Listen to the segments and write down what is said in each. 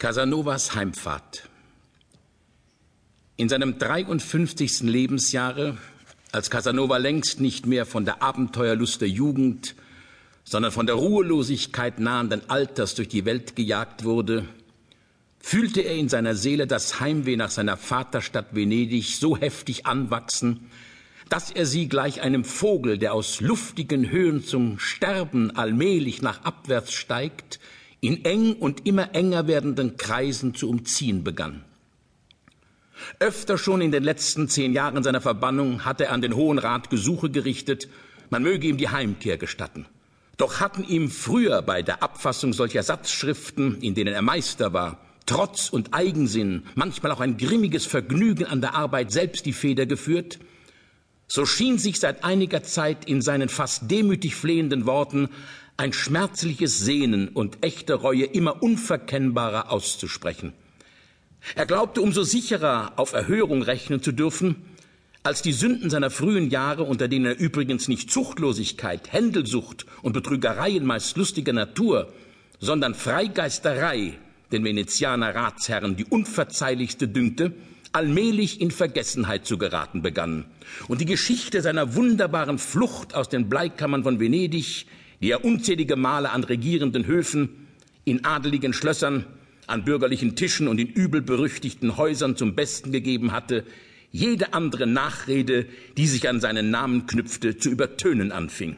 Casanovas Heimfahrt. In seinem 53. Lebensjahre, als Casanova längst nicht mehr von der Abenteuerlust der Jugend, sondern von der Ruhelosigkeit nahenden Alters durch die Welt gejagt wurde, fühlte er in seiner Seele das Heimweh nach seiner Vaterstadt Venedig so heftig anwachsen, dass er sie gleich einem Vogel, der aus luftigen Höhen zum Sterben allmählich nach abwärts steigt, in eng und immer enger werdenden Kreisen zu umziehen begann. Öfter schon in den letzten zehn Jahren seiner Verbannung hatte er an den Hohen Rat Gesuche gerichtet, man möge ihm die Heimkehr gestatten. Doch hatten ihm früher bei der Abfassung solcher Satzschriften, in denen er Meister war, Trotz und Eigensinn, manchmal auch ein grimmiges Vergnügen an der Arbeit selbst die Feder geführt, so schien sich seit einiger Zeit in seinen fast demütig flehenden Worten ein schmerzliches Sehnen und echte Reue immer unverkennbarer auszusprechen. Er glaubte umso sicherer auf Erhörung rechnen zu dürfen, als die Sünden seiner frühen Jahre, unter denen er übrigens nicht Zuchtlosigkeit, Händelsucht und Betrügereien meist lustiger Natur, sondern Freigeisterei den Venezianer Ratsherren die unverzeihlichste dünkte, allmählich in Vergessenheit zu geraten begannen. Und die Geschichte seiner wunderbaren Flucht aus den Bleikammern von Venedig die er unzählige Male an regierenden Höfen, in adeligen Schlössern, an bürgerlichen Tischen und in übel berüchtigten Häusern zum Besten gegeben hatte, jede andere Nachrede, die sich an seinen Namen knüpfte, zu übertönen anfing.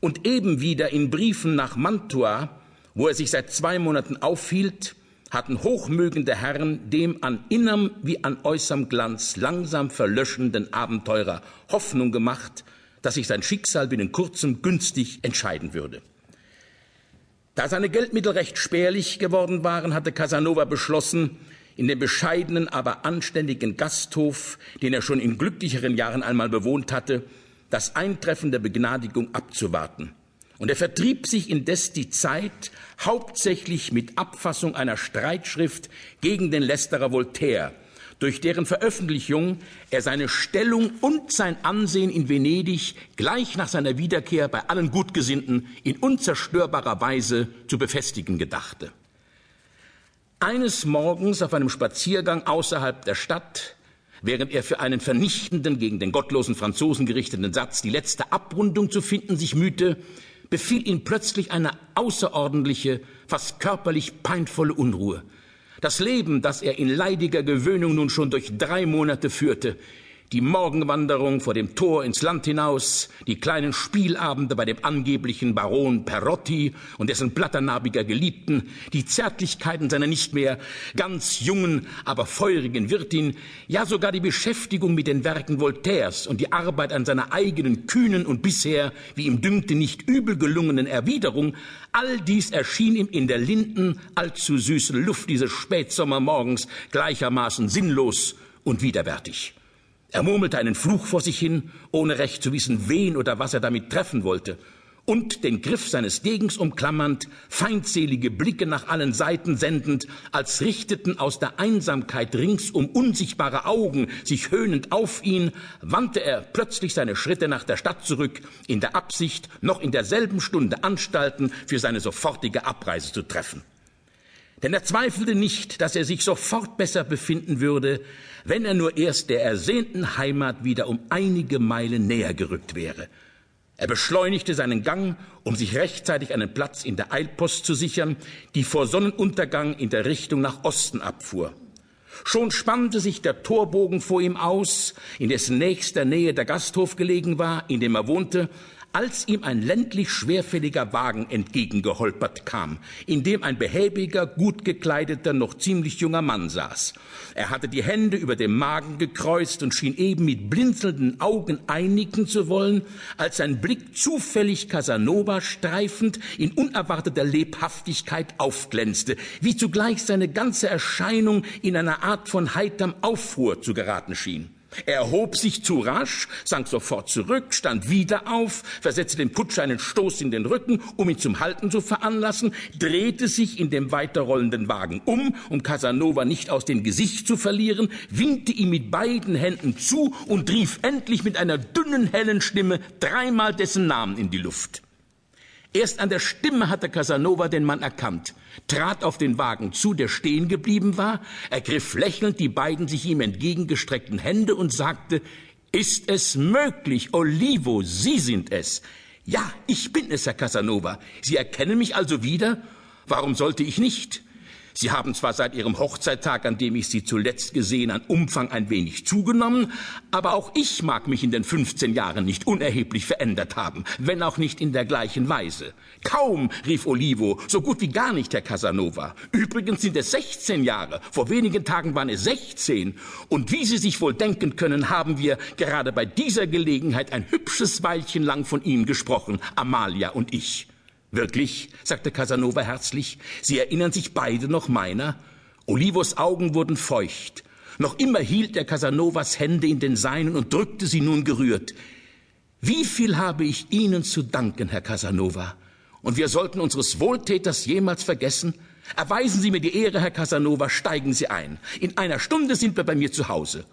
Und eben wieder in Briefen nach Mantua, wo er sich seit zwei Monaten aufhielt, hatten hochmögende Herren dem an innerm wie an äußerm Glanz langsam verlöschenden Abenteurer Hoffnung gemacht, dass sich sein Schicksal binnen kurzem günstig entscheiden würde. Da seine Geldmittel recht spärlich geworden waren, hatte Casanova beschlossen, in dem bescheidenen, aber anständigen Gasthof, den er schon in glücklicheren Jahren einmal bewohnt hatte, das Eintreffen der Begnadigung abzuwarten. Und er vertrieb sich indes die Zeit hauptsächlich mit Abfassung einer Streitschrift gegen den Lästerer Voltaire, durch deren Veröffentlichung er seine Stellung und sein Ansehen in Venedig gleich nach seiner Wiederkehr bei allen Gutgesinnten in unzerstörbarer Weise zu befestigen gedachte. Eines Morgens auf einem Spaziergang außerhalb der Stadt, während er für einen vernichtenden, gegen den gottlosen Franzosen gerichteten Satz die letzte Abrundung zu finden sich mühte, befiel ihn plötzlich eine außerordentliche, fast körperlich peinvolle Unruhe. Das Leben, das er in leidiger Gewöhnung nun schon durch drei Monate führte, die Morgenwanderung vor dem Tor ins Land hinaus, die kleinen Spielabende bei dem angeblichen Baron Perotti und dessen blatternarbiger Geliebten, die Zärtlichkeiten seiner nicht mehr ganz jungen, aber feurigen Wirtin, ja sogar die Beschäftigung mit den Werken Voltaires und die Arbeit an seiner eigenen kühnen und bisher, wie ihm dünkte, nicht übel gelungenen Erwiderung, all dies erschien ihm in der linden, allzu süßen Luft dieses Spätsommermorgens gleichermaßen sinnlos und widerwärtig. Er murmelte einen Fluch vor sich hin, ohne recht zu wissen, wen oder was er damit treffen wollte, und den Griff seines Degens umklammernd, feindselige Blicke nach allen Seiten sendend, als richteten aus der Einsamkeit ringsum unsichtbare Augen sich höhnend auf ihn, wandte er plötzlich seine Schritte nach der Stadt zurück, in der Absicht, noch in derselben Stunde Anstalten für seine sofortige Abreise zu treffen. Denn er zweifelte nicht, dass er sich sofort besser befinden würde, wenn er nur erst der ersehnten Heimat wieder um einige Meilen näher gerückt wäre. Er beschleunigte seinen Gang, um sich rechtzeitig einen Platz in der Eilpost zu sichern, die vor Sonnenuntergang in der Richtung nach Osten abfuhr. Schon spannte sich der Torbogen vor ihm aus, in dessen nächster Nähe der Gasthof gelegen war, in dem er wohnte, als ihm ein ländlich schwerfälliger Wagen entgegengeholpert kam, in dem ein behäbiger, gut gekleideter, noch ziemlich junger Mann saß. Er hatte die Hände über dem Magen gekreuzt und schien eben mit blinzelnden Augen einnicken zu wollen, als sein Blick zufällig Casanova streifend in unerwarteter Lebhaftigkeit aufglänzte, wie zugleich seine ganze Erscheinung in einer Art von heiterm Aufruhr zu geraten schien. Er erhob sich zu rasch, sank sofort zurück, stand wieder auf, versetzte dem Kutscher einen Stoß in den Rücken, um ihn zum Halten zu veranlassen, drehte sich in dem weiterrollenden Wagen um, um Casanova nicht aus dem Gesicht zu verlieren, winkte ihm mit beiden Händen zu und rief endlich mit einer dünnen, hellen Stimme dreimal dessen Namen in die Luft. Erst an der Stimme hatte Casanova den Mann erkannt, trat auf den Wagen zu, der stehen geblieben war, ergriff lächelnd die beiden sich ihm entgegengestreckten Hände und sagte, ist es möglich, Olivo, Sie sind es. Ja, ich bin es, Herr Casanova. Sie erkennen mich also wieder? Warum sollte ich nicht? Sie haben zwar seit Ihrem Hochzeittag, an dem ich Sie zuletzt gesehen, an Umfang ein wenig zugenommen, aber auch ich mag mich in den 15 Jahren nicht unerheblich verändert haben, wenn auch nicht in der gleichen Weise. Kaum, rief Olivo, so gut wie gar nicht, Herr Casanova. Übrigens sind es 16 Jahre, vor wenigen Tagen waren es 16. Und wie Sie sich wohl denken können, haben wir gerade bei dieser Gelegenheit ein hübsches Weilchen lang von Ihnen gesprochen, Amalia und ich. Wirklich? sagte Casanova herzlich. Sie erinnern sich beide noch meiner? Olivos Augen wurden feucht. Noch immer hielt er Casanovas Hände in den seinen und drückte sie nun gerührt. Wie viel habe ich Ihnen zu danken, Herr Casanova? Und wir sollten unseres Wohltäters jemals vergessen? Erweisen Sie mir die Ehre, Herr Casanova, steigen Sie ein. In einer Stunde sind wir bei mir zu Hause.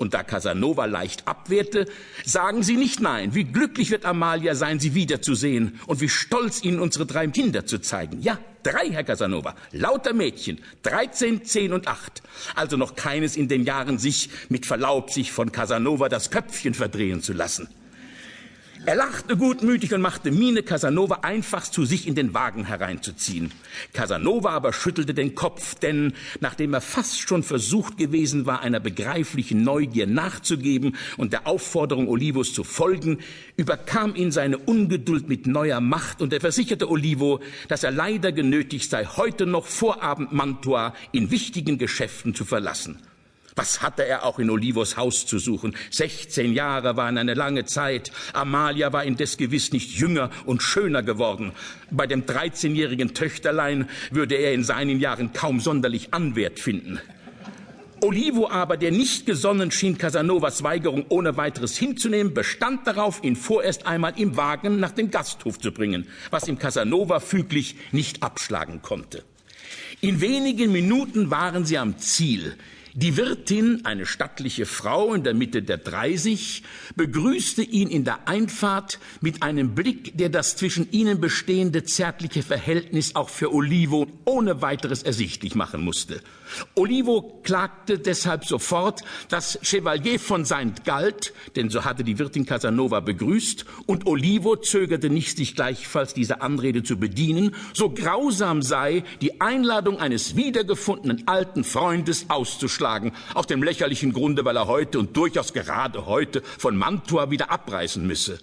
Und da Casanova leicht abwehrte, sagen Sie nicht nein. Wie glücklich wird Amalia sein, Sie wiederzusehen und wie stolz Ihnen unsere drei Kinder zu zeigen. Ja, drei, Herr Casanova, lauter Mädchen, 13, 10 und 8. Also noch keines in den Jahren sich, mit Verlaub, sich von Casanova das Köpfchen verdrehen zu lassen. Er lachte gutmütig und machte Miene, Casanova einfach zu sich in den Wagen hereinzuziehen. Casanova aber schüttelte den Kopf, denn nachdem er fast schon versucht gewesen war, einer begreiflichen Neugier nachzugeben und der Aufforderung Olivos zu folgen, überkam ihn seine Ungeduld mit neuer Macht und er versicherte Olivo, dass er leider genötigt sei, heute noch vor Abend Mantua in wichtigen Geschäften zu verlassen. Was hatte er auch in Olivos Haus zu suchen? 16 Jahre waren eine lange Zeit. Amalia war indes gewiss nicht jünger und schöner geworden. Bei dem 13-jährigen Töchterlein würde er in seinen Jahren kaum sonderlich Anwert finden. Olivo aber, der nicht gesonnen schien, Casanovas Weigerung ohne weiteres hinzunehmen, bestand darauf, ihn vorerst einmal im Wagen nach dem Gasthof zu bringen, was ihm Casanova füglich nicht abschlagen konnte. In wenigen Minuten waren sie am Ziel. Die Wirtin, eine stattliche Frau in der Mitte der 30, begrüßte ihn in der Einfahrt mit einem Blick, der das zwischen ihnen bestehende zärtliche Verhältnis auch für Olivo ohne weiteres ersichtlich machen musste. Olivo klagte deshalb sofort, dass Chevalier von Saint Galt, denn so hatte die Wirtin Casanova begrüßt, und Olivo zögerte nicht, sich gleichfalls dieser Anrede zu bedienen, so grausam sei, die Einladung eines wiedergefundenen alten Freundes auszuschlagen, aus dem lächerlichen Grunde, weil er heute und durchaus gerade heute von Mantua wieder abreisen müsse.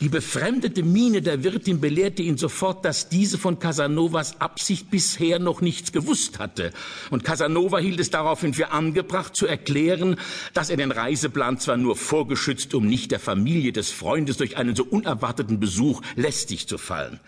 Die befremdete Miene der Wirtin belehrte ihn sofort, dass diese von Casanovas Absicht bisher noch nichts gewusst hatte. Und Casanova hielt es daraufhin für angebracht zu erklären, dass er den Reiseplan zwar nur vorgeschützt, um nicht der Familie des Freundes durch einen so unerwarteten Besuch lästig zu fallen.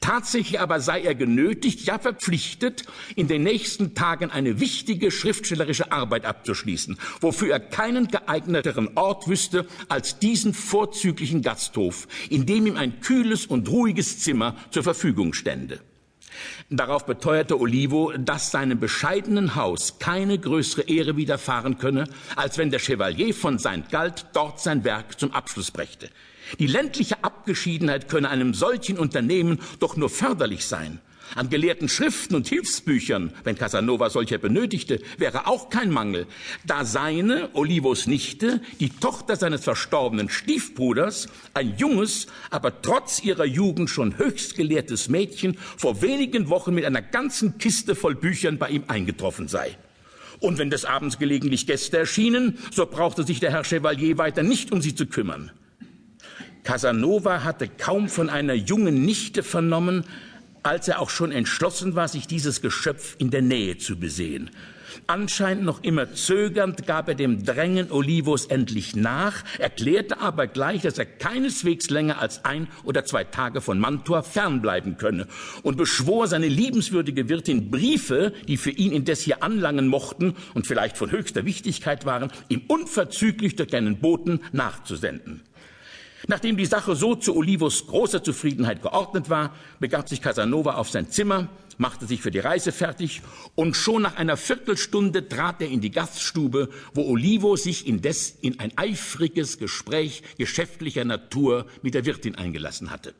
Tatsächlich aber sei er genötigt, ja verpflichtet, in den nächsten Tagen eine wichtige schriftstellerische Arbeit abzuschließen, wofür er keinen geeigneteren Ort wüsste als diesen vorzüglichen Gasthof, in dem ihm ein kühles und ruhiges Zimmer zur Verfügung stände. Darauf beteuerte Olivo, dass seinem bescheidenen Haus keine größere Ehre widerfahren könne, als wenn der Chevalier von St. Galt dort sein Werk zum Abschluss brächte. Die ländliche Abgeschiedenheit könne einem solchen Unternehmen doch nur förderlich sein. An gelehrten Schriften und Hilfsbüchern, wenn Casanova solche benötigte, wäre auch kein Mangel, da seine, Olivos Nichte, die Tochter seines verstorbenen Stiefbruders, ein junges, aber trotz ihrer Jugend schon höchst gelehrtes Mädchen, vor wenigen Wochen mit einer ganzen Kiste voll Büchern bei ihm eingetroffen sei. Und wenn des Abends gelegentlich Gäste erschienen, so brauchte sich der Herr Chevalier weiter nicht um sie zu kümmern. Casanova hatte kaum von einer jungen Nichte vernommen, als er auch schon entschlossen war, sich dieses Geschöpf in der Nähe zu besehen. Anscheinend noch immer zögernd gab er dem Drängen Olivos endlich nach, erklärte aber gleich, dass er keineswegs länger als ein oder zwei Tage von Mantua fernbleiben könne und beschwor seine liebenswürdige Wirtin Briefe, die für ihn indes hier anlangen mochten und vielleicht von höchster Wichtigkeit waren, ihm unverzüglich durch einen Boten nachzusenden. Nachdem die Sache so zu Olivos großer Zufriedenheit geordnet war, begab sich Casanova auf sein Zimmer, machte sich für die Reise fertig und schon nach einer Viertelstunde trat er in die Gaststube, wo Olivo sich indes in ein eifriges Gespräch geschäftlicher Natur mit der Wirtin eingelassen hatte.